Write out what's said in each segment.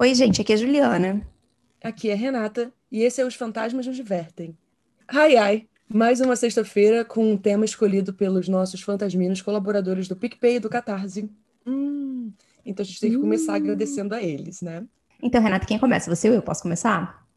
Oi, gente, aqui é a Juliana. Aqui é Renata e esse é Os Fantasmas Nos Divertem. Ai, ai, mais uma sexta-feira com um tema escolhido pelos nossos fantasminos colaboradores do PicPay e do Catarse. Hum, então a gente tem que começar hum. agradecendo a eles, né? Então, Renata, quem começa? Você ou eu? Posso começar?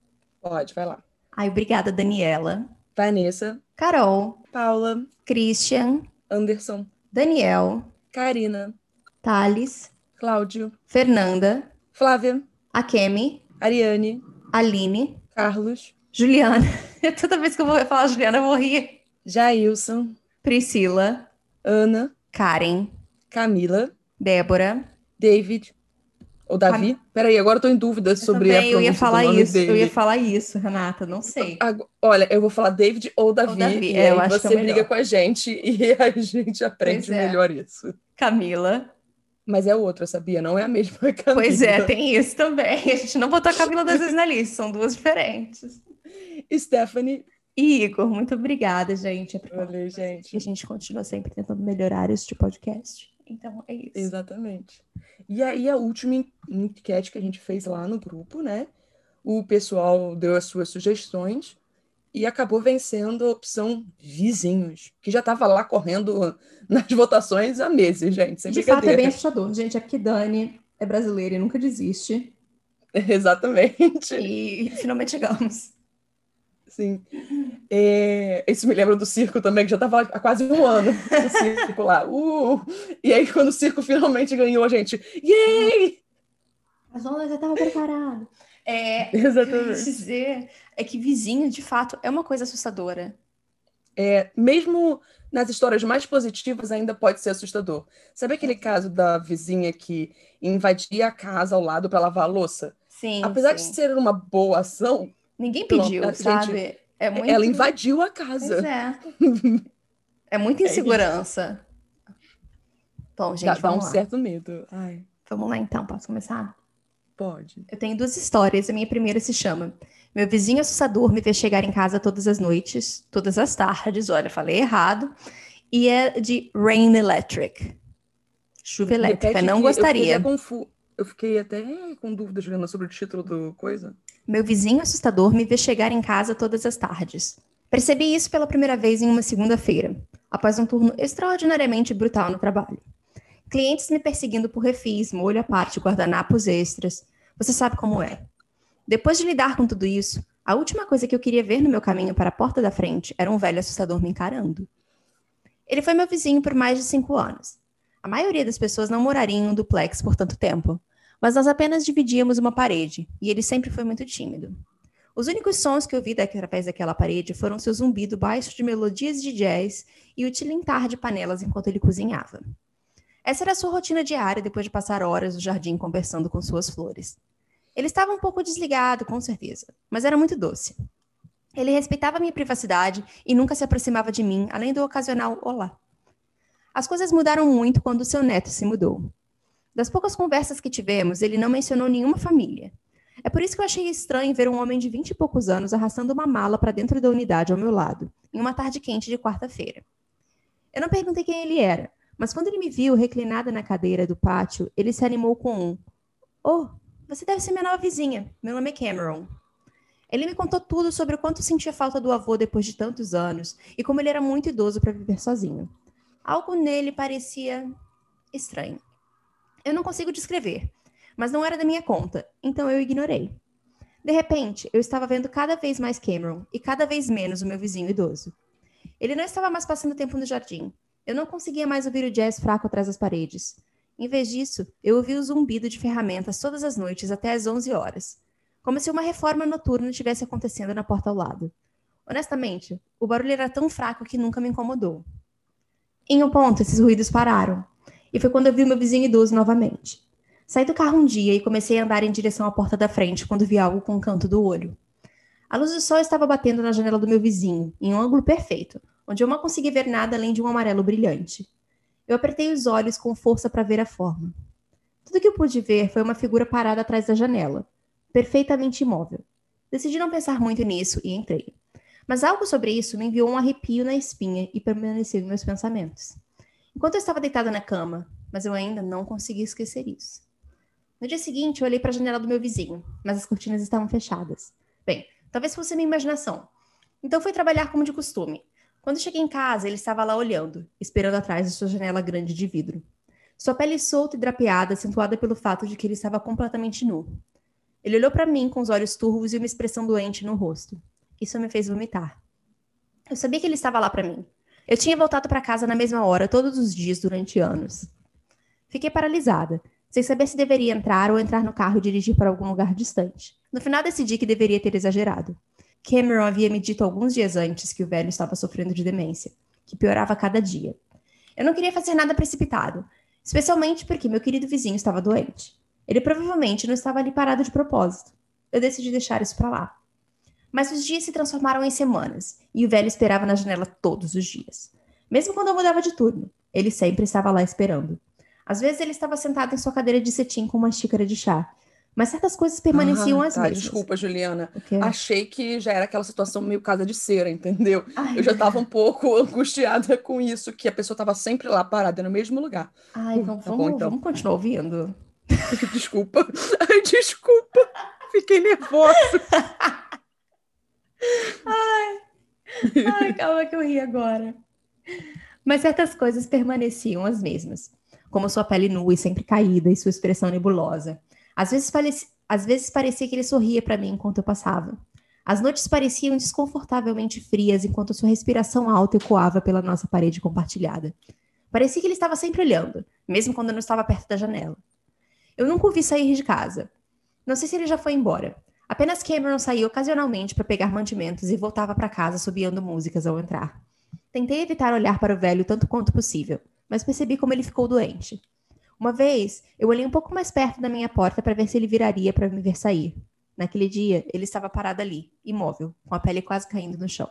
Pode, vai lá. Ai, obrigada, Daniela. Vanessa. Carol. Paula. Christian. Anderson. Daniel. Karina. Thales. Cláudio. Fernanda. Flávia. Akemi. Ariane. Aline. Carlos. Juliana. Toda vez que eu vou falar Juliana, eu vou rir. Jailson. Priscila. Ana. Karen. Camila. Débora. David. Ou Davi? Cam... Peraí, agora eu tô em dúvida eu sobre também, a pronúncia eu ia falar isso, dele. Eu ia falar isso, Renata, não sei. Olha, eu vou falar David ou Davi, ou Davi. é, aí você é briga com a gente e a gente aprende é. melhor isso. Camila. Mas é outra, sabia? Não é a mesma Camila. Pois é, tem isso também. A gente não botou a Camila das vezes na lista, são duas diferentes. Stephanie. E Igor, muito obrigada, gente. É Valeu, gente. E a gente continua sempre tentando melhorar este podcast. Então é isso. Exatamente. E aí, a última enquete que a gente fez lá no grupo, né? O pessoal deu as suas sugestões e acabou vencendo a opção vizinhos, que já estava lá correndo nas votações há meses, gente. Sem De fato, é bem assustador. Gente, aqui Dani é brasileira e nunca desiste. Exatamente. E finalmente chegamos. Sim. É, isso me lembra do circo também, que já estava há quase um ano no circo lá. Uh! E aí, quando o circo finalmente ganhou, a gente, yay! As ondas já estavam preparadas. É, Exatamente. dizer é que vizinho, de fato, é uma coisa assustadora. É, mesmo nas histórias mais positivas, ainda pode ser assustador. Sabe aquele caso da vizinha que invadia a casa ao lado para lavar a louça? Sim. Apesar sim. de ser uma boa ação, Ninguém pediu, Pronto, sabe? Gente, é muito... Ela invadiu a casa. Pois é. é muita é insegurança. É Bom, gente, dá, dá um lá. certo medo. Ai. Vamos lá, então. Posso começar? Pode. Eu tenho duas histórias. A minha primeira se chama Meu vizinho assustador me vê chegar em casa todas as noites, todas as tardes. Olha, falei errado. E é de Rain Electric. Chuva elétrica. Não gostaria. Eu fiquei, eu fiquei até com dúvida, Juliana, sobre o título do coisa. Meu vizinho assustador me vê chegar em casa todas as tardes. Percebi isso pela primeira vez em uma segunda-feira, após um turno extraordinariamente brutal no trabalho. Clientes me perseguindo por refis, molho à parte, guardanapos extras. Você sabe como é. Depois de lidar com tudo isso, a última coisa que eu queria ver no meu caminho para a porta da frente era um velho assustador me encarando. Ele foi meu vizinho por mais de cinco anos. A maioria das pessoas não moraria em um duplex por tanto tempo, mas nós apenas dividíamos uma parede, e ele sempre foi muito tímido. Os únicos sons que eu vi através daquela parede foram seu zumbido baixo de melodias de jazz e o tilintar de panelas enquanto ele cozinhava. Essa era a sua rotina diária depois de passar horas no jardim conversando com suas flores. Ele estava um pouco desligado, com certeza, mas era muito doce. Ele respeitava minha privacidade e nunca se aproximava de mim, além do ocasional olá. As coisas mudaram muito quando seu neto se mudou. Das poucas conversas que tivemos, ele não mencionou nenhuma família. É por isso que eu achei estranho ver um homem de vinte e poucos anos arrastando uma mala para dentro da unidade ao meu lado, em uma tarde quente de quarta-feira. Eu não perguntei quem ele era, mas quando ele me viu reclinada na cadeira do pátio, ele se animou com um: Oh, você deve ser minha nova vizinha. Meu nome é Cameron. Ele me contou tudo sobre o quanto sentia falta do avô depois de tantos anos e como ele era muito idoso para viver sozinho. Algo nele parecia estranho. Eu não consigo descrever, mas não era da minha conta, então eu ignorei. De repente, eu estava vendo cada vez mais Cameron e cada vez menos o meu vizinho idoso. Ele não estava mais passando tempo no jardim. Eu não conseguia mais ouvir o jazz fraco atrás das paredes. Em vez disso, eu ouvia o zumbido de ferramentas todas as noites até às 11 horas, como se uma reforma noturna estivesse acontecendo na porta ao lado. Honestamente, o barulho era tão fraco que nunca me incomodou. Em um ponto, esses ruídos pararam, e foi quando eu vi meu vizinho idoso novamente. Saí do carro um dia e comecei a andar em direção à porta da frente quando vi algo com o canto do olho. A luz do sol estava batendo na janela do meu vizinho, em um ângulo perfeito, onde eu não consegui ver nada além de um amarelo brilhante. Eu apertei os olhos com força para ver a forma. Tudo que eu pude ver foi uma figura parada atrás da janela, perfeitamente imóvel. Decidi não pensar muito nisso e entrei. Mas algo sobre isso me enviou um arrepio na espinha e permaneceu em meus pensamentos enquanto eu estava deitada na cama, mas eu ainda não consegui esquecer isso. No dia seguinte, eu olhei para a janela do meu vizinho, mas as cortinas estavam fechadas. Bem, talvez fosse minha imaginação. Então fui trabalhar como de costume. Quando cheguei em casa, ele estava lá olhando, esperando atrás de sua janela grande de vidro. Sua pele solta e drapeada, acentuada pelo fato de que ele estava completamente nu. Ele olhou para mim com os olhos turvos e uma expressão doente no rosto. Isso me fez vomitar. Eu sabia que ele estava lá para mim. Eu tinha voltado para casa na mesma hora todos os dias durante anos. Fiquei paralisada, sem saber se deveria entrar ou entrar no carro e dirigir para algum lugar distante. No final decidi que deveria ter exagerado. Cameron havia me dito alguns dias antes que o velho estava sofrendo de demência, que piorava a cada dia. Eu não queria fazer nada precipitado, especialmente porque meu querido vizinho estava doente. Ele provavelmente não estava ali parado de propósito. Eu decidi deixar isso para lá. Mas os dias se transformaram em semanas, e o velho esperava na janela todos os dias. Mesmo quando eu mudava de turno, ele sempre estava lá esperando. Às vezes ele estava sentado em sua cadeira de cetim com uma xícara de chá. Mas certas coisas permaneciam ah, as tá, mesmas. Desculpa, Juliana. Achei que já era aquela situação meio casa de cera, entendeu? Ai, eu já estava um pouco angustiada com isso, que a pessoa estava sempre lá parada no mesmo lugar. Ai, hum, vamos, tá bom, então. vamos continuar ouvindo. desculpa. Ai, desculpa. Fiquei nervosa. ai. ai, calma que eu ri agora. Mas certas coisas permaneciam as mesmas como sua pele nua e sempre caída e sua expressão nebulosa. Às vezes, pareci... Às vezes parecia que ele sorria para mim enquanto eu passava. As noites pareciam desconfortavelmente frias enquanto sua respiração alta ecoava pela nossa parede compartilhada. Parecia que ele estava sempre olhando, mesmo quando eu não estava perto da janela. Eu nunca o vi sair de casa. Não sei se ele já foi embora. Apenas Cameron saía ocasionalmente para pegar mantimentos e voltava para casa subiando músicas ao entrar. Tentei evitar olhar para o velho tanto quanto possível, mas percebi como ele ficou doente. Uma vez, eu olhei um pouco mais perto da minha porta para ver se ele viraria para me ver sair. Naquele dia, ele estava parado ali, imóvel, com a pele quase caindo no chão.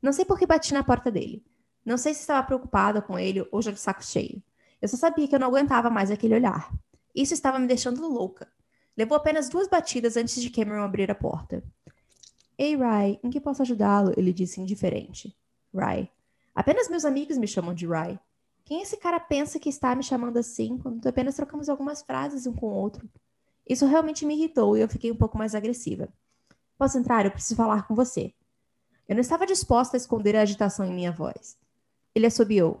Não sei por que bati na porta dele. Não sei se estava preocupada com ele ou já de saco cheio. Eu só sabia que eu não aguentava mais aquele olhar. Isso estava me deixando louca. Levou apenas duas batidas antes de Cameron abrir a porta. Ei, Rai, em que posso ajudá-lo? Ele disse indiferente. Rai. Apenas meus amigos me chamam de Rai. Quem esse cara pensa que está me chamando assim quando apenas trocamos algumas frases um com o outro? Isso realmente me irritou e eu fiquei um pouco mais agressiva. Posso entrar? Eu preciso falar com você. Eu não estava disposta a esconder a agitação em minha voz. Ele assobiou.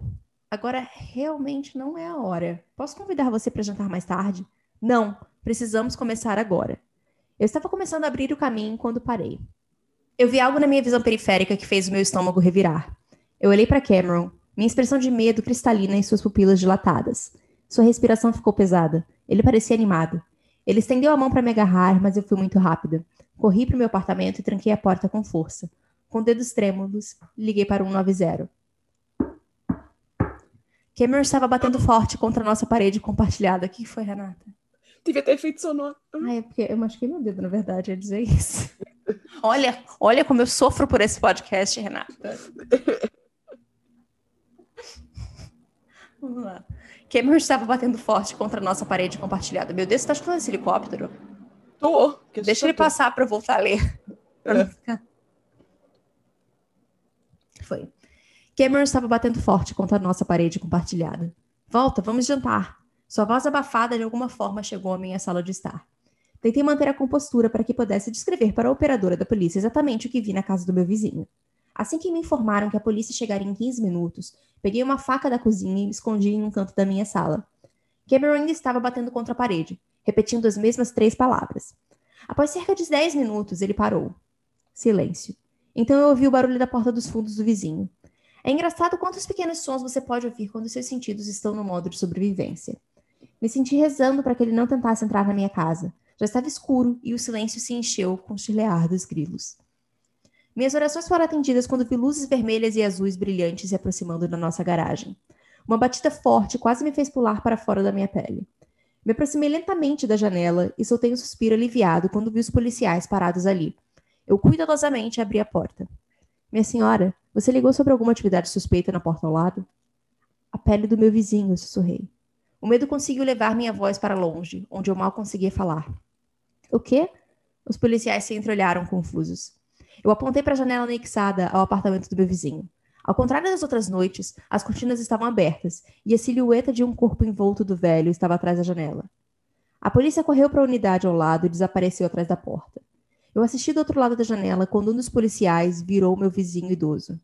Agora realmente não é a hora. Posso convidar você para jantar mais tarde? Não, precisamos começar agora. Eu estava começando a abrir o caminho quando parei. Eu vi algo na minha visão periférica que fez o meu estômago revirar. Eu olhei para Cameron, minha expressão de medo cristalina em suas pupilas dilatadas. Sua respiração ficou pesada. Ele parecia animado. Ele estendeu a mão para me agarrar, mas eu fui muito rápida. Corri para o meu apartamento e tranquei a porta com força. Com dedos trêmulos, liguei para o 190. Cameron estava batendo forte contra a nossa parede compartilhada. O que foi, Renata? Devia ter feito sonoro. Ah, é porque eu machuquei meu dedo, na verdade, ia dizer isso. olha, olha como eu sofro por esse podcast, Renata. Vamos lá. Cameron estava batendo forte contra a nossa parede compartilhada. Meu Deus, você tá escutando esse helicóptero? Tô. Deixa ele passar para eu voltar a ler. É. Foi. Cameron estava batendo forte contra a nossa parede compartilhada. Volta, vamos jantar. Sua voz abafada de alguma forma chegou à minha sala de estar. Tentei manter a compostura para que pudesse descrever para a operadora da polícia exatamente o que vi na casa do meu vizinho. Assim que me informaram que a polícia chegaria em 15 minutos, peguei uma faca da cozinha e me escondi em um canto da minha sala. Cameron ainda estava batendo contra a parede, repetindo as mesmas três palavras. Após cerca de 10 minutos, ele parou. Silêncio. Então eu ouvi o barulho da porta dos fundos do vizinho. É engraçado quantos pequenos sons você pode ouvir quando seus sentidos estão no modo de sobrevivência. Me senti rezando para que ele não tentasse entrar na minha casa. Já estava escuro e o silêncio se encheu com o chilear dos grilos. Minhas orações foram atendidas quando vi luzes vermelhas e azuis brilhantes se aproximando da nossa garagem. Uma batida forte quase me fez pular para fora da minha pele. Me aproximei lentamente da janela e soltei um suspiro aliviado quando vi os policiais parados ali. Eu cuidadosamente abri a porta. Minha senhora, você ligou sobre alguma atividade suspeita na porta ao lado? A pele do meu vizinho, sussurrei. O medo conseguiu levar minha voz para longe, onde eu mal conseguia falar. O quê? Os policiais se entreolharam confusos. Eu apontei para a janela anexada ao apartamento do meu vizinho. Ao contrário das outras noites, as cortinas estavam abertas e a silhueta de um corpo envolto do velho estava atrás da janela. A polícia correu para a unidade ao lado e desapareceu atrás da porta. Eu assisti do outro lado da janela quando um dos policiais virou meu vizinho idoso.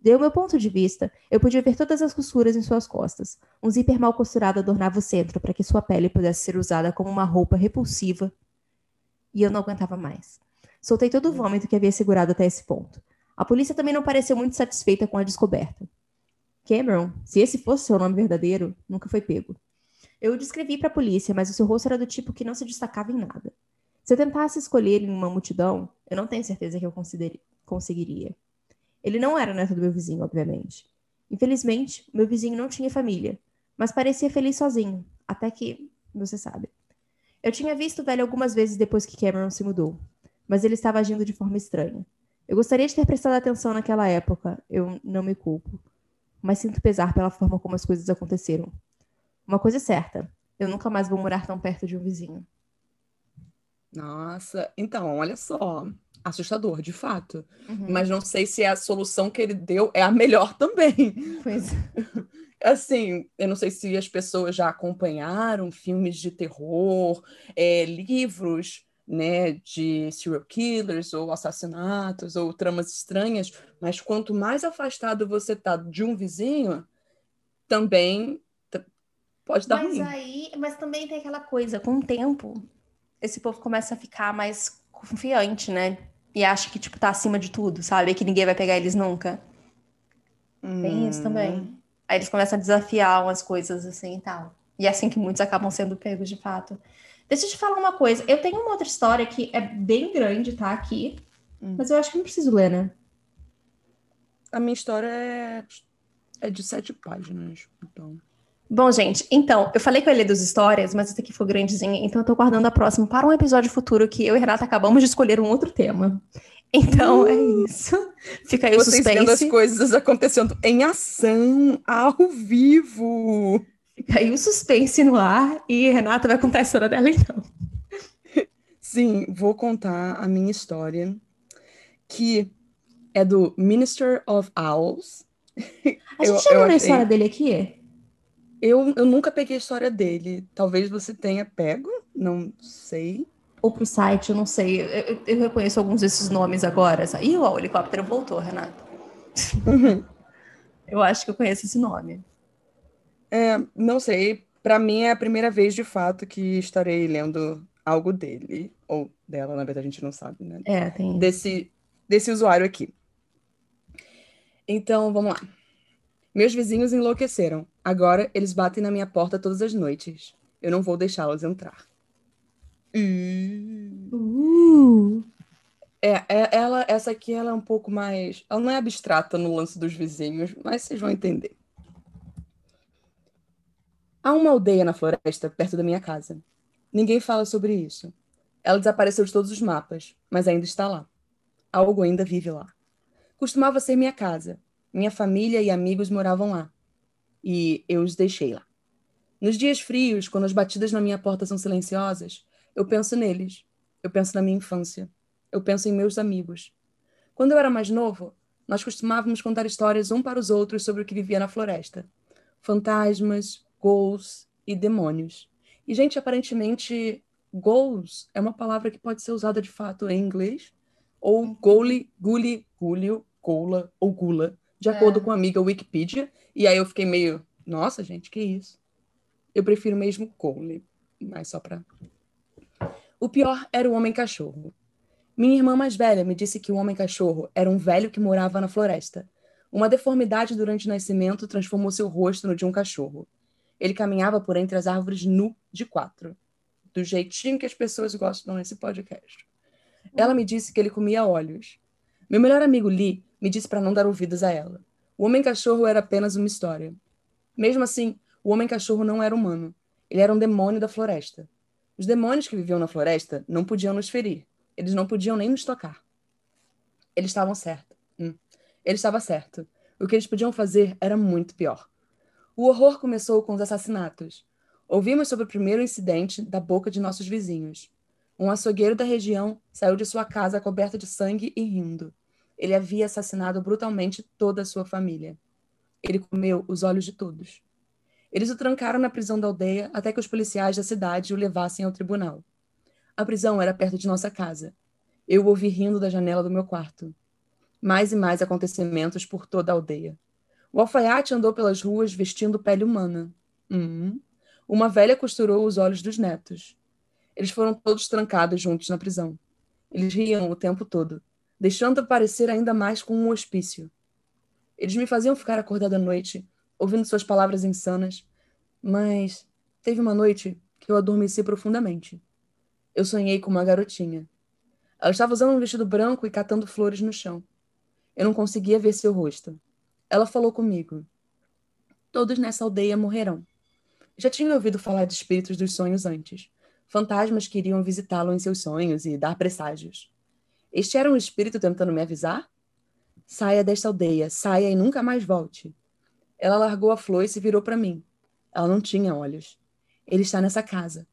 De meu ponto de vista, eu podia ver todas as costuras em suas costas. Um zíper mal costurado adornava o centro para que sua pele pudesse ser usada como uma roupa repulsiva. E eu não aguentava mais. Soltei todo o vômito que havia segurado até esse ponto. A polícia também não pareceu muito satisfeita com a descoberta. Cameron, se esse fosse seu nome verdadeiro, nunca foi pego. Eu o descrevi para a polícia, mas o seu rosto era do tipo que não se destacava em nada. Se eu tentasse escolher em uma multidão, eu não tenho certeza que eu conseguiria. Ele não era neto do meu vizinho, obviamente. Infelizmente, meu vizinho não tinha família, mas parecia feliz sozinho, até que, você sabe. Eu tinha visto o velho algumas vezes depois que Cameron se mudou, mas ele estava agindo de forma estranha. Eu gostaria de ter prestado atenção naquela época, eu não me culpo, mas sinto pesar pela forma como as coisas aconteceram. Uma coisa é certa, eu nunca mais vou morar tão perto de um vizinho. Nossa, então, olha só. Assustador, de fato. Uhum. Mas não sei se a solução que ele deu é a melhor também. Pois. Assim, eu não sei se as pessoas já acompanharam filmes de terror, é, livros né, de serial killers ou assassinatos ou tramas estranhas, mas quanto mais afastado você tá de um vizinho, também pode dar mas ruim. Aí, mas também tem aquela coisa, com o tempo, esse povo começa a ficar mais confiante, né? E acha que, tipo, tá acima de tudo, sabe? Que ninguém vai pegar eles nunca. Hum. Tem isso também. Hum. Aí eles começam a desafiar umas coisas assim e tal. E é assim que muitos acabam sendo pegos de fato. Deixa eu te falar uma coisa. Eu tenho uma outra história que é bem grande, tá? Aqui. Hum. Mas eu acho que não preciso ler, né? A minha história é, é de sete páginas, então. Bom, gente, então, eu falei que eu ia ler duas histórias, mas essa aqui foi grandezinha, então eu tô guardando a próxima para um episódio futuro que eu e Renata acabamos de escolher um outro tema. Então, é uh! é isso. Fica aí o Vocês suspense. vendo as coisas acontecendo em ação, ao vivo. Fica aí o suspense no ar e Renata vai contar a história dela, então. Sim, vou contar a minha história, que é do Minister of Owls. A gente eu, já leu a história dele aqui? Eu, eu nunca peguei a história dele. Talvez você tenha pego, não sei. Ou pro site, eu não sei. Eu, eu reconheço alguns desses nomes agora. Ih, o helicóptero voltou, Renato. Uhum. eu acho que eu conheço esse nome. É, não sei. Para mim é a primeira vez, de fato, que estarei lendo algo dele. Ou dela, na verdade, a gente não sabe, né? É, tem. Desse, desse usuário aqui. Então, vamos lá. Meus vizinhos enlouqueceram. Agora eles batem na minha porta todas as noites. Eu não vou deixá-los entrar. Uh. É, é, ela, essa aqui ela é um pouco mais. Ela não é abstrata no lance dos vizinhos, mas vocês vão entender. Há uma aldeia na floresta perto da minha casa. Ninguém fala sobre isso. Ela desapareceu de todos os mapas, mas ainda está lá. Algo ainda vive lá. Costumava ser minha casa, minha família e amigos moravam lá. E eu os deixei lá. Nos dias frios, quando as batidas na minha porta são silenciosas, eu penso neles. Eu penso na minha infância. Eu penso em meus amigos. Quando eu era mais novo, nós costumávamos contar histórias um para os outros sobre o que vivia na floresta. Fantasmas, ghouls e demônios. E, gente, aparentemente, ghouls é uma palavra que pode ser usada de fato em inglês, ou goli, guli, gulio, goula ou gula, de acordo é. com a amiga Wikipedia. E aí eu fiquei meio, nossa, gente, que isso? Eu prefiro mesmo Cole, mas só pra. O pior era o homem-cachorro. Minha irmã mais velha me disse que o homem-cachorro era um velho que morava na floresta. Uma deformidade durante o nascimento transformou seu rosto no de um cachorro. Ele caminhava por entre as árvores nu de quatro. Do jeitinho que as pessoas gostam nesse podcast. Ela me disse que ele comia olhos. Meu melhor amigo Lee me disse para não dar ouvidos a ela. O homem-cachorro era apenas uma história. Mesmo assim, o homem-cachorro não era humano. Ele era um demônio da floresta. Os demônios que viviam na floresta não podiam nos ferir. Eles não podiam nem nos tocar. Eles estavam certos. Hum. Ele estava certo. O que eles podiam fazer era muito pior. O horror começou com os assassinatos. Ouvimos sobre o primeiro incidente da boca de nossos vizinhos. Um açougueiro da região saiu de sua casa coberto de sangue e rindo ele havia assassinado brutalmente toda a sua família. Ele comeu os olhos de todos. Eles o trancaram na prisão da aldeia até que os policiais da cidade o levassem ao tribunal. A prisão era perto de nossa casa. Eu o ouvi rindo da janela do meu quarto. Mais e mais acontecimentos por toda a aldeia. O alfaiate andou pelas ruas vestindo pele humana. Hum. Uma velha costurou os olhos dos netos. Eles foram todos trancados juntos na prisão. Eles riam o tempo todo, deixando parecer ainda mais com um hospício. Eles me faziam ficar acordada à noite, ouvindo suas palavras insanas, mas teve uma noite que eu adormeci profundamente. Eu sonhei com uma garotinha. Ela estava usando um vestido branco e catando flores no chão. Eu não conseguia ver seu rosto. Ela falou comigo. Todos nessa aldeia morrerão. Já tinha ouvido falar de espíritos dos sonhos antes. Fantasmas que iriam visitá-lo em seus sonhos e dar presságios. Este era um espírito tentando me avisar? Saia desta aldeia, saia e nunca mais volte. Ela largou a flor e se virou para mim. Ela não tinha olhos. Ele está nessa casa.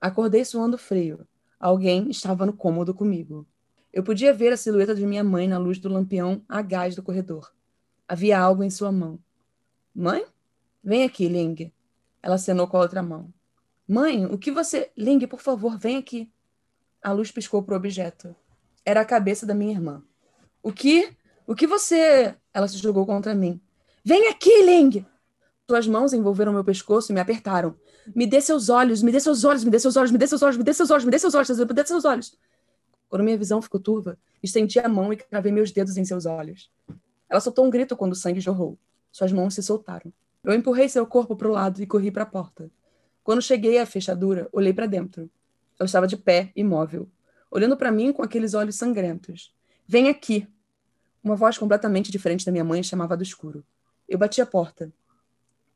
Acordei suando frio. Alguém estava no cômodo comigo. Eu podia ver a silhueta de minha mãe na luz do lampião a gás do corredor. Havia algo em sua mão. Mãe? Vem aqui, Ling. Ela acenou com a outra mão. Mãe, o que você. Ling, por favor, vem aqui. A luz piscou para o objeto. Era a cabeça da minha irmã. O que? O que você. Ela se jogou contra mim. Vem aqui, Ling! Suas mãos envolveram meu pescoço e me apertaram. Me dê seus olhos, me dê seus olhos, me dê seus olhos, me dê seus olhos, me dê seus olhos, me dê seus olhos, me dê seus olhos. Quando minha visão ficou turva, estendi a mão e cravei meus dedos em seus olhos. Ela soltou um grito quando o sangue jorrou. Suas mãos se soltaram. Eu empurrei seu corpo para o lado e corri para a porta. Quando cheguei à fechadura, olhei para dentro. Eu estava de pé, imóvel, olhando para mim com aqueles olhos sangrentos. Vem aqui! Uma voz completamente diferente da minha mãe chamava do escuro. Eu bati a porta.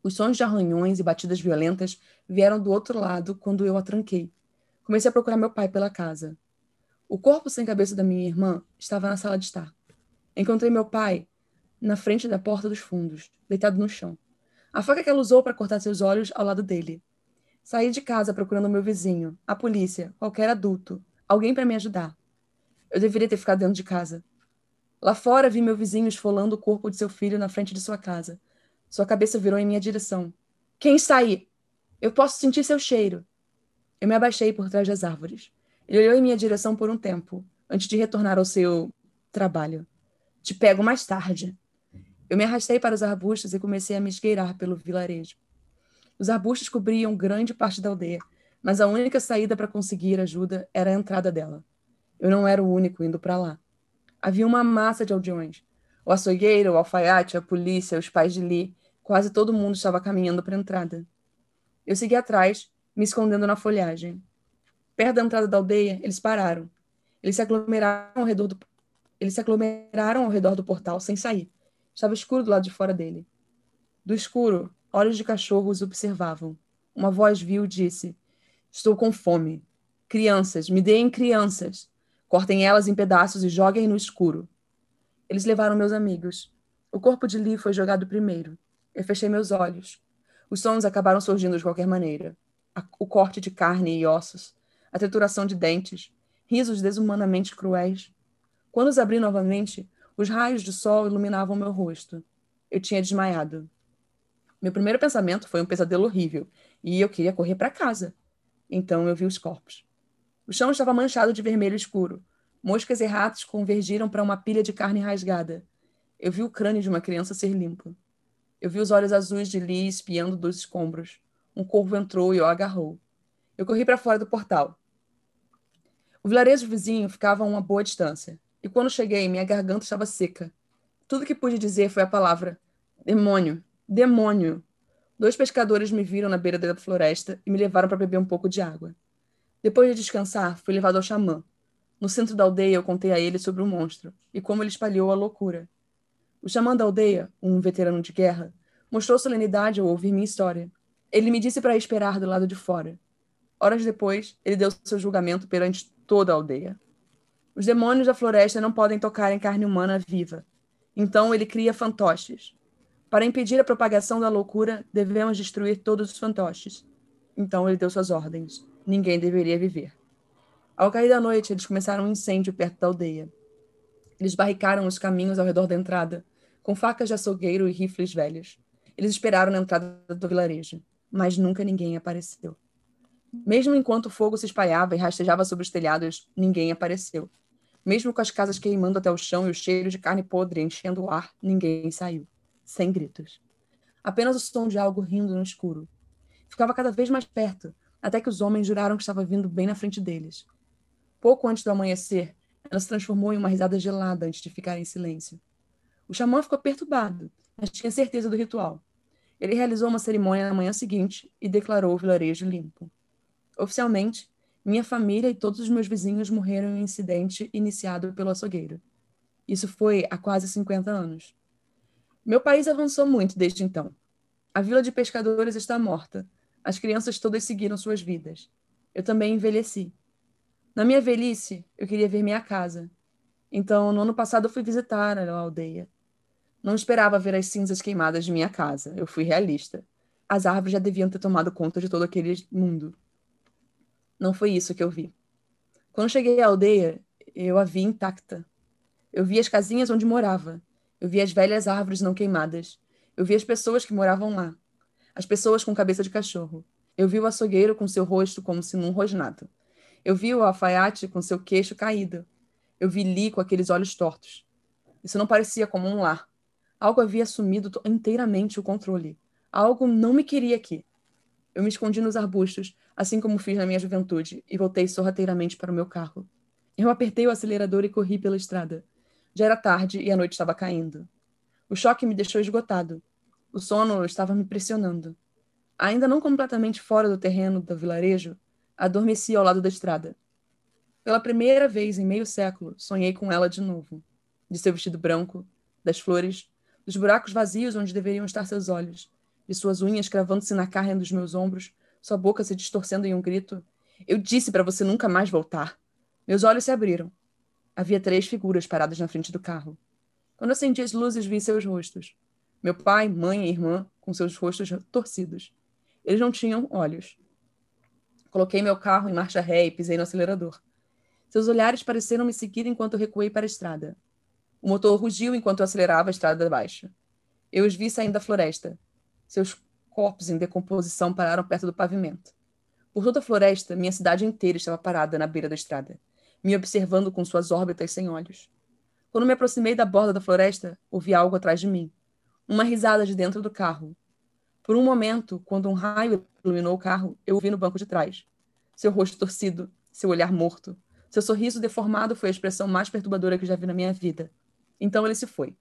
Os sons de arranhões e batidas violentas vieram do outro lado quando eu a tranquei. Comecei a procurar meu pai pela casa. O corpo sem cabeça da minha irmã estava na sala de estar. Encontrei meu pai na frente da porta dos fundos, deitado no chão. A faca que ela usou para cortar seus olhos ao lado dele. Saí de casa procurando meu vizinho, a polícia, qualquer adulto, alguém para me ajudar. Eu deveria ter ficado dentro de casa. Lá fora vi meu vizinho esfolando o corpo de seu filho na frente de sua casa. Sua cabeça virou em minha direção. Quem está aí? Eu posso sentir seu cheiro. Eu me abaixei por trás das árvores. Ele olhou em minha direção por um tempo, antes de retornar ao seu trabalho. Te pego mais tarde. Eu me arrastei para os arbustos e comecei a me esgueirar pelo vilarejo. Os arbustos cobriam grande parte da aldeia, mas a única saída para conseguir ajuda era a entrada dela. Eu não era o único indo para lá. Havia uma massa de aldeões. O açougueiro, o alfaiate, a polícia, os pais de Lee, quase todo mundo estava caminhando para a entrada. Eu segui atrás, me escondendo na folhagem. Perto da entrada da aldeia, eles pararam. Eles se aglomeraram ao redor do, eles se aglomeraram ao redor do portal sem sair. Estava escuro do lado de fora dele. Do escuro, olhos de cachorro os observavam. Uma voz viu disse: Estou com fome. Crianças, me deem crianças. Cortem elas em pedaços e joguem no escuro. Eles levaram meus amigos. O corpo de Lee foi jogado primeiro. Eu fechei meus olhos. Os sons acabaram surgindo de qualquer maneira. O corte de carne e ossos, a trituração de dentes, risos desumanamente cruéis. Quando os abri novamente, os raios do sol iluminavam meu rosto. Eu tinha desmaiado. Meu primeiro pensamento foi um pesadelo horrível e eu queria correr para casa. Então eu vi os corpos. O chão estava manchado de vermelho escuro. Moscas e ratos convergiram para uma pilha de carne rasgada. Eu vi o crânio de uma criança ser limpo. Eu vi os olhos azuis de Lee espiando dos escombros. Um corvo entrou e o agarrou. Eu corri para fora do portal. O vilarejo vizinho ficava a uma boa distância. E quando cheguei, minha garganta estava seca. Tudo que pude dizer foi a palavra: demônio, demônio. Dois pescadores me viram na beira da floresta e me levaram para beber um pouco de água. Depois de descansar, fui levado ao xamã. No centro da aldeia, eu contei a ele sobre o monstro e como ele espalhou a loucura. O xamã da aldeia, um veterano de guerra, mostrou solenidade ao ouvir minha história. Ele me disse para esperar do lado de fora. Horas depois, ele deu seu julgamento perante toda a aldeia. Os demônios da floresta não podem tocar em carne humana viva. Então ele cria fantoches. Para impedir a propagação da loucura, devemos destruir todos os fantoches. Então ele deu suas ordens. Ninguém deveria viver. Ao cair da noite, eles começaram um incêndio perto da aldeia. Eles barricaram os caminhos ao redor da entrada, com facas de açougueiro e rifles velhos. Eles esperaram na entrada do vilarejo, mas nunca ninguém apareceu. Mesmo enquanto o fogo se espalhava e rastejava sobre os telhados, ninguém apareceu. Mesmo com as casas queimando até o chão e o cheiro de carne podre enchendo o ar, ninguém saiu, sem gritos. Apenas o som de algo rindo no escuro. Ficava cada vez mais perto, até que os homens juraram que estava vindo bem na frente deles. Pouco antes do amanhecer, ela se transformou em uma risada gelada antes de ficar em silêncio. O xamã ficou perturbado, mas tinha certeza do ritual. Ele realizou uma cerimônia na manhã seguinte e declarou o vilarejo limpo. Oficialmente, minha família e todos os meus vizinhos morreram em um incidente iniciado pelo açougueiro. Isso foi há quase 50 anos. Meu país avançou muito desde então. A vila de pescadores está morta. As crianças todas seguiram suas vidas. Eu também envelheci. Na minha velhice, eu queria ver minha casa. Então, no ano passado, eu fui visitar a aldeia. Não esperava ver as cinzas queimadas de minha casa. Eu fui realista. As árvores já deviam ter tomado conta de todo aquele mundo. Não foi isso que eu vi. Quando cheguei à aldeia, eu a vi intacta. Eu vi as casinhas onde morava. Eu vi as velhas árvores não queimadas. Eu vi as pessoas que moravam lá. As pessoas com cabeça de cachorro. Eu vi o açougueiro com seu rosto como se num rosnado. Eu vi o alfaiate com seu queixo caído. Eu vi Lee com aqueles olhos tortos. Isso não parecia como um lar. Algo havia assumido inteiramente o controle. Algo não me queria aqui. Eu me escondi nos arbustos, assim como fiz na minha juventude, e voltei sorrateiramente para o meu carro. Eu apertei o acelerador e corri pela estrada. Já era tarde e a noite estava caindo. O choque me deixou esgotado. O sono estava me pressionando. Ainda não completamente fora do terreno do vilarejo, adormeci ao lado da estrada. Pela primeira vez em meio século, sonhei com ela de novo. De seu vestido branco, das flores, dos buracos vazios onde deveriam estar seus olhos, de suas unhas cravando-se na carne dos meus ombros, sua boca se distorcendo em um grito. Eu disse para você nunca mais voltar. Meus olhos se abriram. Havia três figuras paradas na frente do carro. Quando acendi as luzes, vi seus rostos. Meu pai, mãe e irmã, com seus rostos torcidos. Eles não tinham olhos. Coloquei meu carro em marcha ré e pisei no acelerador. Seus olhares pareceram me seguir enquanto recuei para a estrada. O motor rugiu enquanto acelerava a estrada abaixo. Eu os vi saindo da floresta. Seus corpos em decomposição pararam perto do pavimento. Por toda a floresta, minha cidade inteira estava parada na beira da estrada, me observando com suas órbitas sem olhos. Quando me aproximei da borda da floresta, ouvi algo atrás de mim. Uma risada de dentro do carro. Por um momento, quando um raio iluminou o carro, eu vi no banco de trás. Seu rosto torcido, seu olhar morto, seu sorriso deformado foi a expressão mais perturbadora que já vi na minha vida. Então ele se foi.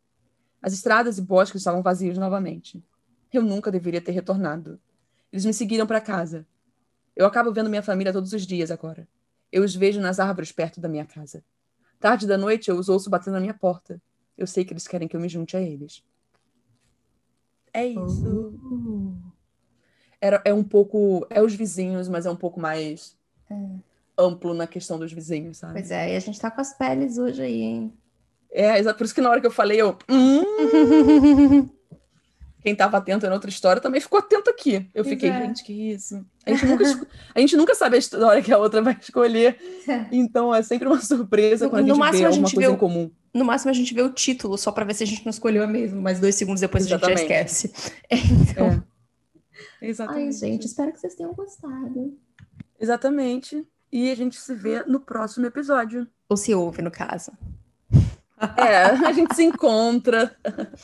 As estradas e bosques estavam vazios novamente. Eu nunca deveria ter retornado. Eles me seguiram para casa. Eu acabo vendo minha família todos os dias agora. Eu os vejo nas árvores perto da minha casa. Tarde da noite eu os ouço batendo na minha porta. Eu sei que eles querem que eu me junte a eles. É isso. Uh. Era, é um pouco. É os vizinhos, mas é um pouco mais é. amplo na questão dos vizinhos, sabe? Pois é, e a gente tá com as peles hoje aí, hein? É, por isso que na hora que eu falei, eu. Hum! Quem estava atento na outra história também ficou atento aqui. Eu fiquei, é. gente, que isso? A gente, nunca, a gente nunca sabe a história que a outra vai escolher. Então é sempre uma surpresa quando no, a gente vê alguma coisa vê em comum. No máximo a gente vê o título, só para ver se a gente não escolheu a mesma, mas dois segundos depois Exatamente. a gente já esquece. Então... É. Exatamente. Ai, gente, espero que vocês tenham gostado. Exatamente. E a gente se vê no próximo episódio. Ou se ouve, no caso. É, a gente se encontra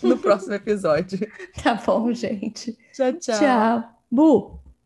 no próximo episódio. Tá bom, gente. Tchau, tchau. Tchau. Bu!